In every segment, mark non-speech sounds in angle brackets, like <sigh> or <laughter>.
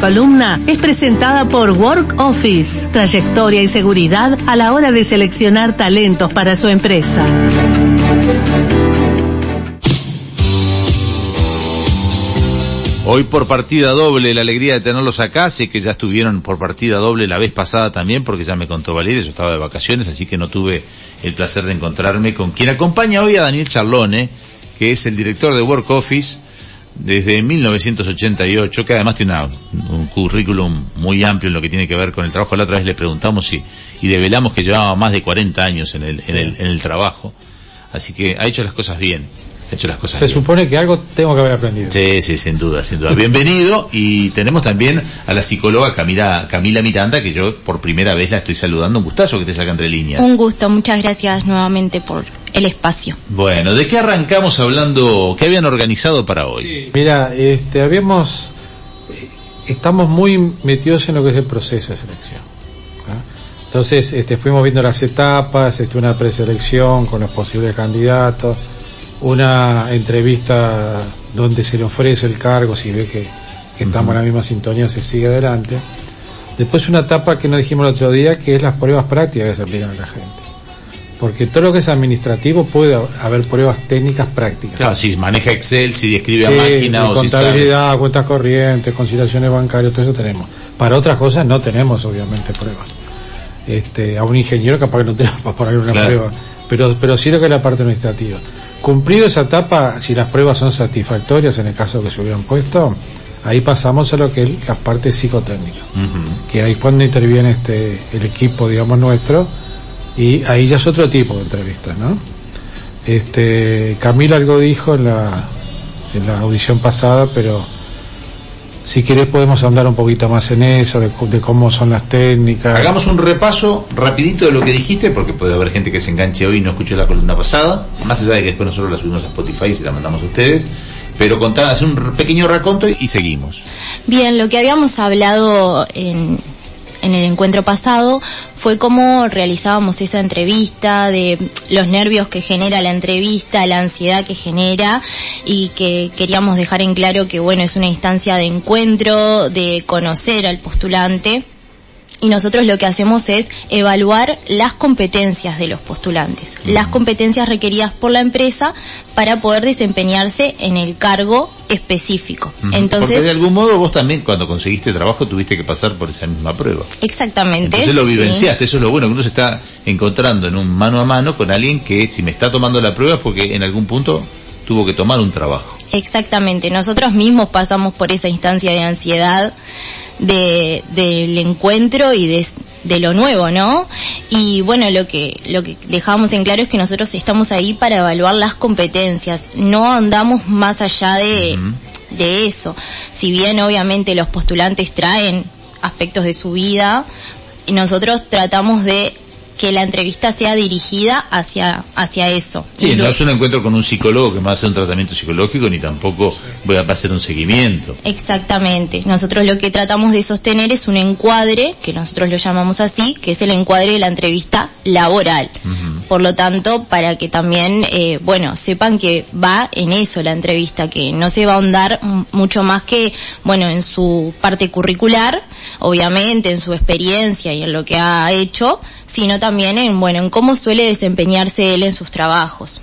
Columna es presentada por Work Office, trayectoria y seguridad a la hora de seleccionar talentos para su empresa. Hoy por partida doble, la alegría de tenerlos acá, sé que ya estuvieron por partida doble la vez pasada también, porque ya me contó Valeria, yo estaba de vacaciones, así que no tuve el placer de encontrarme con quien acompaña hoy a Daniel Charlone, que es el director de Work Office desde 1988, que además tiene un currículum muy amplio en lo que tiene que ver con el trabajo. La otra vez le preguntamos y, y develamos que llevaba más de 40 años en el, en el, en el trabajo. Así que ha hecho las cosas bien hecho las cosas Se supone que algo tengo que haber aprendido. Sí, sí, sin duda, sin duda. Bienvenido y tenemos también a la psicóloga Camila, Camila Miranda, que yo por primera vez la estoy saludando. Un gustazo que te saca entre líneas. Un gusto, muchas gracias nuevamente por el espacio. Bueno, ¿de qué arrancamos hablando? ¿Qué habían organizado para hoy? Mira, este, habíamos, eh, estamos muy metidos en lo que es el proceso de selección. Entonces, este, fuimos viendo las etapas, este, una preselección con los posibles candidatos, una entrevista donde se le ofrece el cargo, si ve que, estamos en la misma sintonía, se sigue adelante. Después una etapa que nos dijimos el otro día, que es las pruebas prácticas que se aplican a la gente. Porque todo lo que es administrativo puede haber pruebas técnicas prácticas. Claro, si maneja Excel, si escribe a máquina o contabilidad, si cuentas corrientes, conciliaciones bancarias, todo eso tenemos. Para otras cosas no tenemos obviamente pruebas. Este, a un ingeniero capaz que no tenemos <laughs> para poner una prueba. Pero, pero sí lo que es la parte administrativa. Cumplido esa etapa, si las pruebas son satisfactorias en el caso que se hubieran puesto, ahí pasamos a lo que es la parte psicotécnica, que ahí cuando interviene este el equipo, digamos nuestro, y ahí ya es otro tipo de entrevistas, ¿no? Este, Camila algo dijo en la, en la audición pasada, pero si querés podemos andar un poquito más en eso, de, cómo son las técnicas. Hagamos un repaso rapidito de lo que dijiste, porque puede haber gente que se enganche hoy y no escuchó la columna pasada, más allá de que después nosotros la subimos a Spotify y se la mandamos a ustedes. Pero contar, hacer un pequeño raconto y seguimos. Bien, lo que habíamos hablado en, en el encuentro pasado fue cómo realizábamos esa entrevista, de los nervios que genera la entrevista, la ansiedad que genera y que queríamos dejar en claro que bueno, es una instancia de encuentro, de conocer al postulante y nosotros lo que hacemos es evaluar las competencias de los postulantes, las competencias requeridas por la empresa para poder desempeñarse en el cargo específico. Entonces, Porque de algún modo vos también cuando conseguiste trabajo tuviste que pasar por esa misma prueba. Exactamente. Entonces lo vivenciaste, eso es lo bueno, que uno se está encontrando en un mano a mano con alguien que si me está tomando la prueba es porque en algún punto tuvo que tomar un trabajo. Exactamente, nosotros mismos pasamos por esa instancia de ansiedad de, del encuentro y de, de lo nuevo, ¿no? Y bueno, lo que, lo que dejamos en claro es que nosotros estamos ahí para evaluar las competencias, no andamos más allá de, de eso. Si bien obviamente los postulantes traen aspectos de su vida, nosotros tratamos de que la entrevista sea dirigida hacia, hacia eso. Sí, no es un encuentro con un psicólogo que me va a hacer un tratamiento psicológico ni tampoco voy a hacer un seguimiento. Exactamente. Nosotros lo que tratamos de sostener es un encuadre, que nosotros lo llamamos así, que es el encuadre de la entrevista laboral. Por lo tanto, para que también, eh, bueno, sepan que va en eso la entrevista, que no se va a ahondar mucho más que, bueno, en su parte curricular, obviamente, en su experiencia y en lo que ha hecho, sino también en, bueno, en cómo suele desempeñarse él en sus trabajos.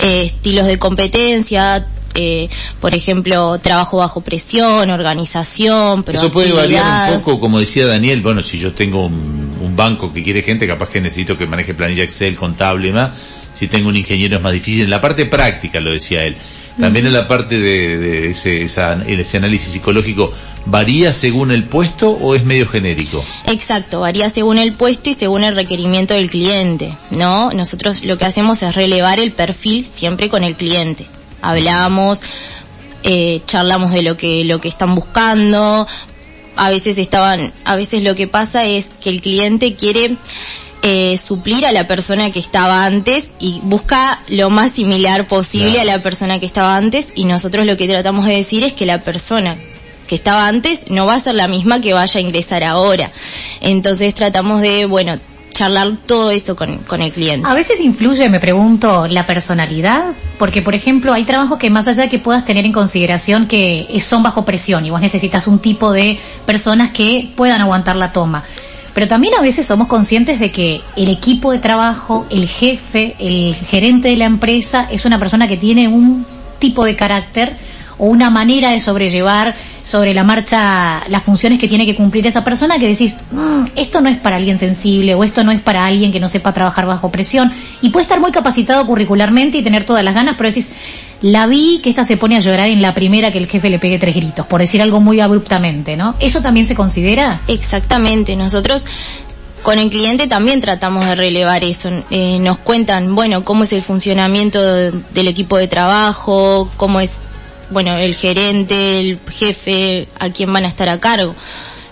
Eh, estilos de competencia, eh, por ejemplo, trabajo bajo presión, organización, pero Eso puede variar un poco, como decía Daniel, bueno, si yo tengo un, un, banco que quiere gente, capaz que necesito que maneje planilla Excel, contable y más, si tengo un ingeniero es más difícil, en la parte práctica lo decía él. También en la parte de, de ese, esa, ese análisis psicológico, ¿varía según el puesto o es medio genérico? Exacto, varía según el puesto y según el requerimiento del cliente, ¿no? Nosotros lo que hacemos es relevar el perfil siempre con el cliente. Hablamos, eh, charlamos de lo que, lo que están buscando, a veces estaban, a veces lo que pasa es que el cliente quiere eh, suplir a la persona que estaba antes y busca lo más similar posible claro. a la persona que estaba antes y nosotros lo que tratamos de decir es que la persona que estaba antes no va a ser la misma que vaya a ingresar ahora. Entonces tratamos de, bueno, charlar todo eso con, con el cliente. A veces influye, me pregunto, la personalidad, porque por ejemplo hay trabajos que más allá de que puedas tener en consideración que son bajo presión y vos necesitas un tipo de personas que puedan aguantar la toma. Pero también a veces somos conscientes de que el equipo de trabajo, el jefe, el gerente de la empresa es una persona que tiene un tipo de carácter o una manera de sobrellevar sobre la marcha las funciones que tiene que cumplir esa persona que decís, "Mm, esto no es para alguien sensible o esto no es para alguien que no sepa trabajar bajo presión y puede estar muy capacitado curricularmente y tener todas las ganas, pero decís, la vi que esta se pone a llorar en la primera que el jefe le pegue tres gritos, por decir algo muy abruptamente, ¿no? ¿Eso también se considera? Exactamente, nosotros con el cliente también tratamos de relevar eso. Eh, nos cuentan, bueno, cómo es el funcionamiento de- del equipo de trabajo, cómo es, bueno, el gerente, el jefe, a quién van a estar a cargo.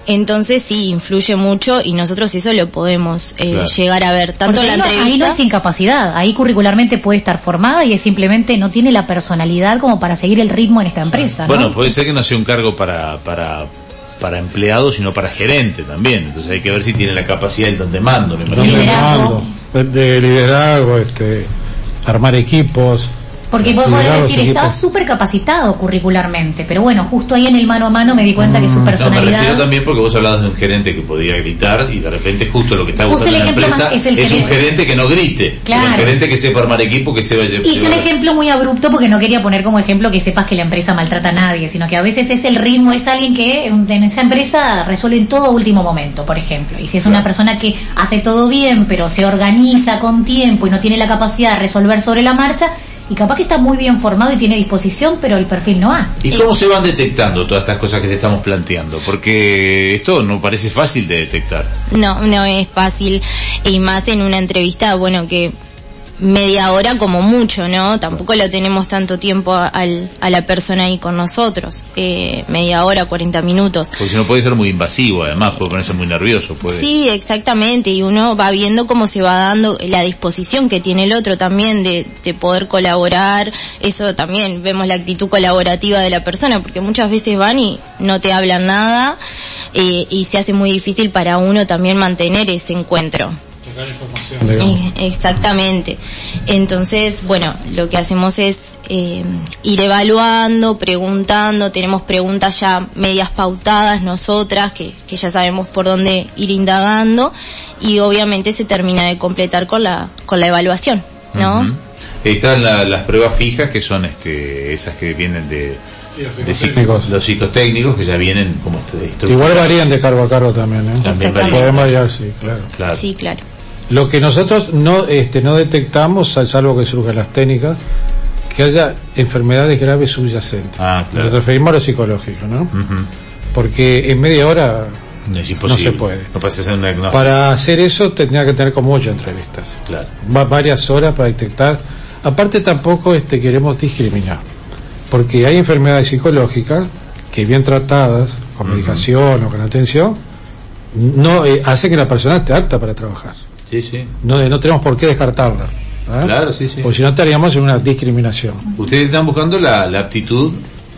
Entonces sí, influye mucho y nosotros eso lo podemos eh, Claro. llegar a ver, tanto en la no- Ahí no entrevista. es incapacidad, ahí curricularmente puede estar formada y es simplemente no tiene la personalidad como para seguir el ritmo en esta empresa, ¿no? Bueno, puede ser que no sea un cargo para, para, para empleado, sino para gerente también. Entonces hay que ver si tiene la capacidad del donde mando, me de. Liderazgo. mando, de liderazgo, este, armar equipos. Porque vos podés liderar los decir, está equipos. súper capacitado curricularmente, pero bueno, justo ahí en el mano a mano me di cuenta que su No, me personalidad... refiero también porque vos hablabas de un gerente que podía gritar y de repente justo lo que está Puse buscando el la empresa es es, el un gerente. gerente que no grite. Claro. Un gerente que sepa armar equipo, que sepa Hice un ejemplo muy abrupto porque no quería poner como ejemplo que sepas que la empresa maltrata a nadie, sino que a veces es el ritmo, es alguien que en en esa empresa resuelve en todo último momento, por ejemplo. Y si es una persona que hace todo bien, pero se organiza con tiempo y no tiene la capacidad de resolver sobre la marcha, y capaz que está muy bien formado y tiene disposición, pero el perfil no ha. ¿Y cómo se van detectando todas estas cosas que te estamos planteando? Porque esto no parece fácil de detectar. No, no es fácil. Y más en una entrevista, bueno, que media hora como mucho, ¿no? Tampoco lo tenemos tanto tiempo a, al- a la persona ahí con nosotros. Eh, media hora, 40 minutos. Porque si no puede ser muy invasivo, además, puede ponerse muy nervioso. Puede... Sí, exactamente, y uno va viendo cómo se va dando la disposición que tiene el otro también de, de poder colaborar, eso también vemos la actitud colaborativa de la persona, porque muchas veces van y no te hablan nada eh, y se hace muy difícil para uno también mantener ese encuentro. Digamos. Eh, Exactamente. Entonces, bueno, lo que hacemos es eh, ir evaluando, preguntando, tenemos preguntas ya medias pautadas nosotras, que, que ya sabemos por dónde ir indagando, y obviamente se termina de completar con la, con la evaluación, ¿no? Ahí están la- las pruebas fijas, que son este, esas que vienen de, de psico- psicotécnicos. los psicotécnicos, que ya vienen como este, Igual varían de cargo a cargo también, ¿eh? También. Pueden variar, sí, claro. Claro. Sí, claro. Lo que nosotros no, este, no detectamos, sal- salvo que surjan las técnicas, que haya enfermedades graves subyacentes. Ah, claro. Nos referimos a lo psicológico, ¿no? Porque en media hora, No es imposible. No se puede. No hacer un diagnóstico. para hacer eso tendría que tener como ocho entrevistas. Claro. Va varias horas para detectar. Aparte tampoco este, queremos discriminar, porque hay enfermedades psicológicas que bien tratadas, con medicación o con atención, no eh, hace que la persona esté apta para trabajar. Sí, sí. No, no tenemos por qué descartarla. ¿eh? Claro, sí, sí. Porque si no estaríamos en una discriminación. Ustedes están buscando la, la aptitud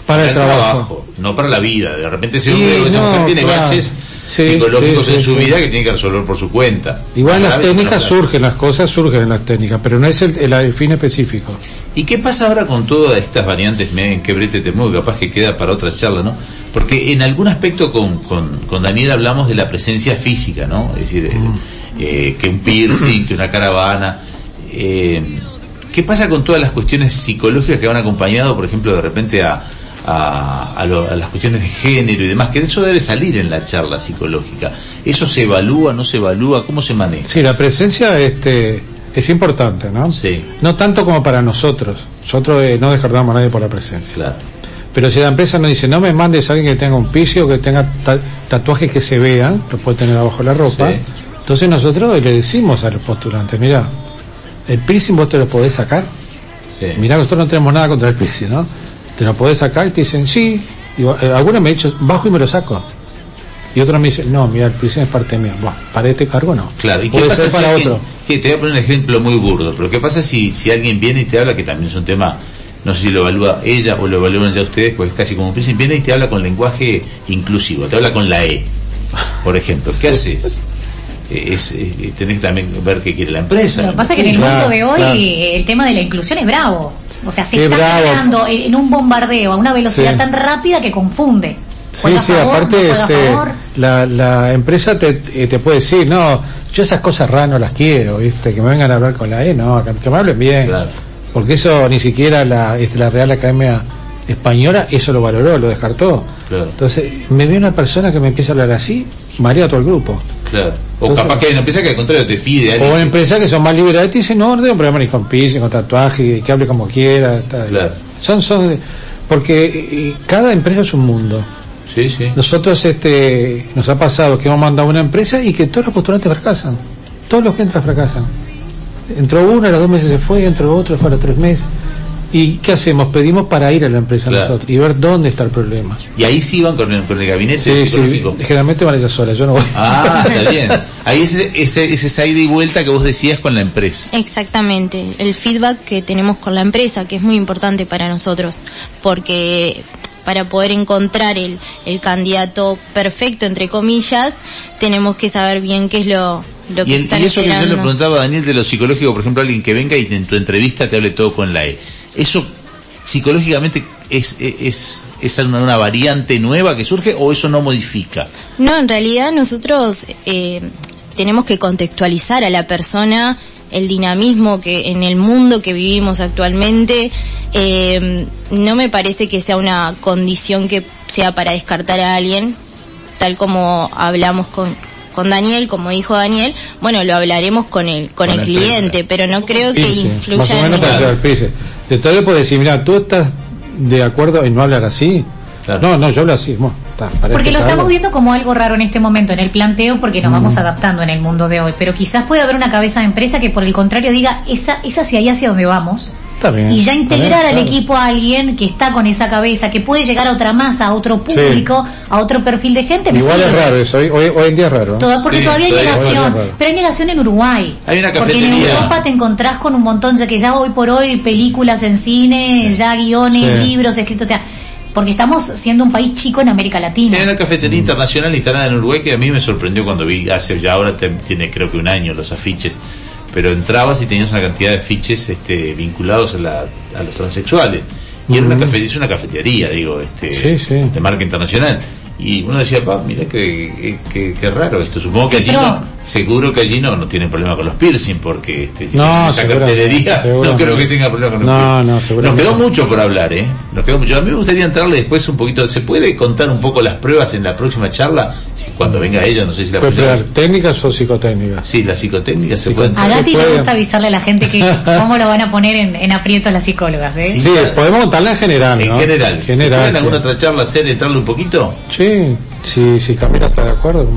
Para el trabajo. no para la vida. De repente se Sí, ve que esa no, mujer tiene claro. baches Sí, psicológicos sí, en su vida que tiene que resolver por su cuenta. Igual las técnicas no, surgen, las cosas surgen en las técnicas, pero no es el, el- el fin específico. ¿Y qué pasa ahora con todas estas variantes? Me en que brete te muevo, capaz que queda para otra charla, ¿no? Porque en algún aspecto con, con, con Daniel hablamos de la presencia física, ¿no? Es decir, eh, eh, que un piercing, que una caravana. Eh, ¿Qué pasa con todas las cuestiones psicológicas que van acompañado, por ejemplo, de repente a, a, a lo- a las cuestiones de género y demás? Que eso debe salir en la charla psicológica. ¿Eso se evalúa, no se evalúa? ¿Cómo se maneja? Sí, la presencia este, es importante, ¿no? Sí. No tanto como para nosotros. Nosotros eh, no descartamos a nadie por la presencia. Claro. Pero si la empresa nos dice, no me mandes a alguien que tenga un piso, que tenga ta- tatuajes que se vean, lo puede tener abajo la ropa, Sí. Entonces nosotros le decimos a los postulantes, mira, el piercing vos te lo podés sacar. Sí. Mirá, nosotros no tenemos nada contra el piercing, ¿no? Te lo podés sacar y te dicen, sí. Digo, eh, algunos me dicho, bajo y me lo saco. Y otros me dicen, no, mira, el piercing es parte mía. Buah, para este cargo no. Claro, ¿y qué pasa ser si para alguien- otro. que te voy a poner un ejemplo muy burdo, pero ¿qué pasa si, si alguien viene y te habla, que también es un tema, no sé si lo evalúa ella o lo evalúan ya ustedes, pues es casi como un viene y te habla con lenguaje inclusivo, te habla con la E, por ejemplo, ¿qué <laughs> haces? Es, es- tenés que también ver qué quiere la empresa. Lo que pasa es que en el Claro, mundo de hoy claro. el tema de la inclusión es bravo. O sea, se Es está generando en un bombardeo a una velocidad Sí. tan rápida que confunde. Sí, sí, favor, no aparte a este, la, la empresa te, eh, te puede decir, no, yo esas cosas raras no las quiero, ¿viste? Que me vengan a hablar con la E, no, que, que me hablen bien. Claro. Porque eso ni siquiera la, este, la Real Academia Española, eso lo valoró, lo descartó. Claro. Entonces, me ve una persona que me empieza a hablar así, marea a todo el grupo. Claro. O Entonces- capaz que hay una empresa que al contrario te pide a alguien O empresas que son más liberales y dicen, no, no tengo problema ni con piercing, con tatuaje, que hable como quiera. tal. Claro. Son, son, porque eh, cada empresa es un mundo. Sí, sí. Nosotros este nos ha pasado que hemos mandado a una empresa y que todos los postulantes fracasan. Todos los que entran fracasan. Entró uno, a los dos meses se fue, entró otro, fue a los tres meses. ¿Y qué hacemos? Pedimos para ir a la empresa Claro. nosotros y ver dónde está el problema. Y ahí sí van con el, con el gabinete Sí, sí, generalmente van ellas solas, yo no voy. Ah, está <laughs> bien. Ahí es ese, ese, esa ida y vuelta que vos decías con la empresa. Exactamente, el feedback que tenemos con la empresa, que es muy importante para nosotros, porque para poder encontrar el, el candidato perfecto, entre comillas, tenemos que saber bien qué es lo, lo que Y, el- están y eso que yo le preguntaba a Daniel de lo psicológico, por ejemplo, alguien que venga y en tu entrevista te hable todo con la E. ¿Eso psicológicamente es, es, es una, una variante nueva que surge o eso no modifica? No, en realidad nosotros eh, tenemos que contextualizar a la persona el dinamismo que en el mundo que vivimos actualmente eh, no me parece que sea una condición que sea para descartar a alguien tal como hablamos con con Daniel, como dijo Daniel, bueno, lo hablaremos con el con, Con el cliente, pero no creo que. Más influya en para el. De todo le puedo decir, mira, tú estás de acuerdo en no hablar así. Claro. No, no, yo hablo así. Bueno, está, para Porque lo estamos algo. viendo como algo raro en este momento, en el planteo, porque nos Mm. vamos adaptando en el mundo de hoy. Pero quizás puede haber una cabeza de empresa que por el contrario diga, esa, es hacia ahí hacia donde vamos. Está bien, Y ya está integrar bien, al claro. equipo a alguien que está con esa cabeza, que puede llegar a otra masa, a otro público, a otro perfil de gente. me Igual es raro eso, hoy, hoy, hoy en día es raro. Toda- porque Sí, todavía hay negación, pero hay negación en Uruguay. Hay una Porque en. Europa te encontrás con un montón, ya que ya hoy por hoy películas en cine, ya guiones, Sí. libros escritos, o sea, porque estamos siendo un país chico en América Sí, Latina. hay una cafetería internacional instalada en Uruguay que a mí me sorprendió cuando vi, hace ya ahora te- tiene creo que un año los afiches, pero entrabas y tenías una cantidad de afiches este, vinculados a, la- a los transexuales. Y era una, Ujú. cafe, es una cafetería, digo, este, Sí, sí. de marca internacional. Y uno decía, pa, mira qué, qué, qué raro esto. Supongo que allí Pero- no, seguro que allí no, no tienen problema con los piercing, porque este, si No, esa cafetería, no creo que tenga problema con los No, piercing. no, Nos quedó mucho por hablar, ¿eh? Nos quedó mucho. A mí me gustaría entrarle después un poquito. ¿Se puede contar un poco las pruebas en la próxima charla? Si, cuando venga ella, no sé si la ¿Puede próxima- probar técnicas o psicotécnicas? Sí, la psicotécnica se Sí, puede A. Gati le gusta avisarle a la gente que <laughs> cómo lo van a poner en, en aprieto las psicólogas, ¿eh? Sí, podemos contarla en general, En ¿no? general. En ¿Se puede general, en alguna otra charla hacer entrarle un poquito? Sí, sí, sí, Camila está de acuerdo.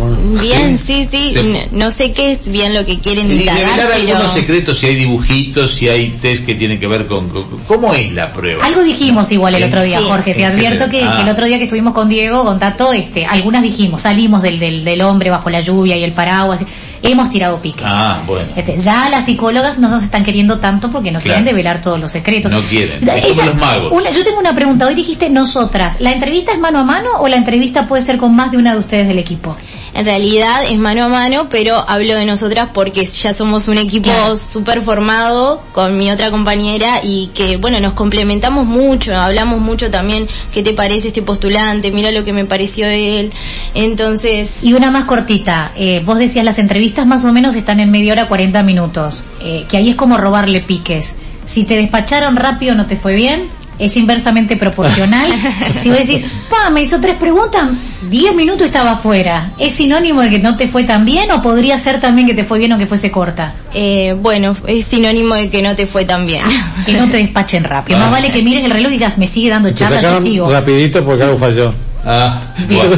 Bien, sí, sí, Sí. No sé qué es bien lo que quieren Y indagar, pero... algunos secretos, si hay dibujitos, si hay test que tienen que ver con... con- ¿Cómo es la prueba? Algo dijimos igual el otro día, sí. Jorge. Te advierto que, el Ah. otro día que estuvimos con Diego, con Tato, este, algunas dijimos, salimos del, del, del hombre bajo la lluvia y el paraguas. Hemos tirado piques. Ah, bueno. Este, ya las psicólogas no nos están queriendo tanto porque no Claro. quieren develar todos los secretos. No quieren. Es como los magos. una- yo tengo una pregunta. Hoy dijiste nosotras. ¿La entrevista es mano a mano o la entrevista puede ser con más de una de ustedes del equipo? En realidad es mano a mano, pero hablo de nosotras porque ya somos un equipo Claro. súper formado con mi otra compañera y que, bueno, nos complementamos mucho, hablamos mucho también, ¿qué te parece este postulante? Mira lo que me pareció él. Entonces, Y una más cortita. Eh, vos decías las entrevistas más o menos están en media hora, 40 minutos. Eh, que ahí es como robarle piques. Si te despacharon rápido no te fue bien, es inversamente proporcional. <laughs> si vos decís, pa, me hizo tres preguntas, 10 minutos estaba afuera. ¿Es sinónimo de que no te fue tan bien o podría ser también que te fue bien o que fuese corta? eh, bueno, es sinónimo de que no te fue tan bien. Que no te despachen rápido. <laughs> Más vale que miren el reloj y digas, me sigue dando Te charla, yo sacaron sigo. rapidito porque algo falló. Ah, bueno.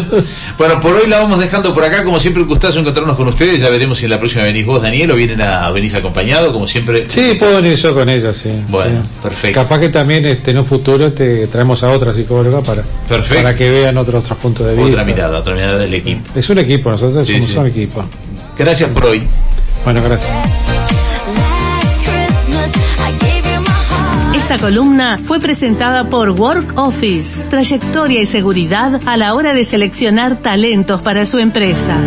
Bueno, por hoy la vamos dejando por acá. Como siempre, un gustazo encontrarnos con ustedes. Ya veremos si en la próxima venís vos, Daniel, o vienen a, venís acompañado, como siempre. Sí, puedo venir yo con ella, sí. Bueno, sí. perfecto. Capaz que también este, en un futuro te traemos a otra psicóloga para, Perfecto. para que vean otros, otros puntos de vista. Otra mirada, otra mirada del equipo. Es un equipo, nosotros Sí, somos sí. un equipo. Gracias por hoy. Bueno, gracias. Esta columna fue presentada por Work Office, trayectoria y seguridad a la hora de seleccionar talentos para su empresa.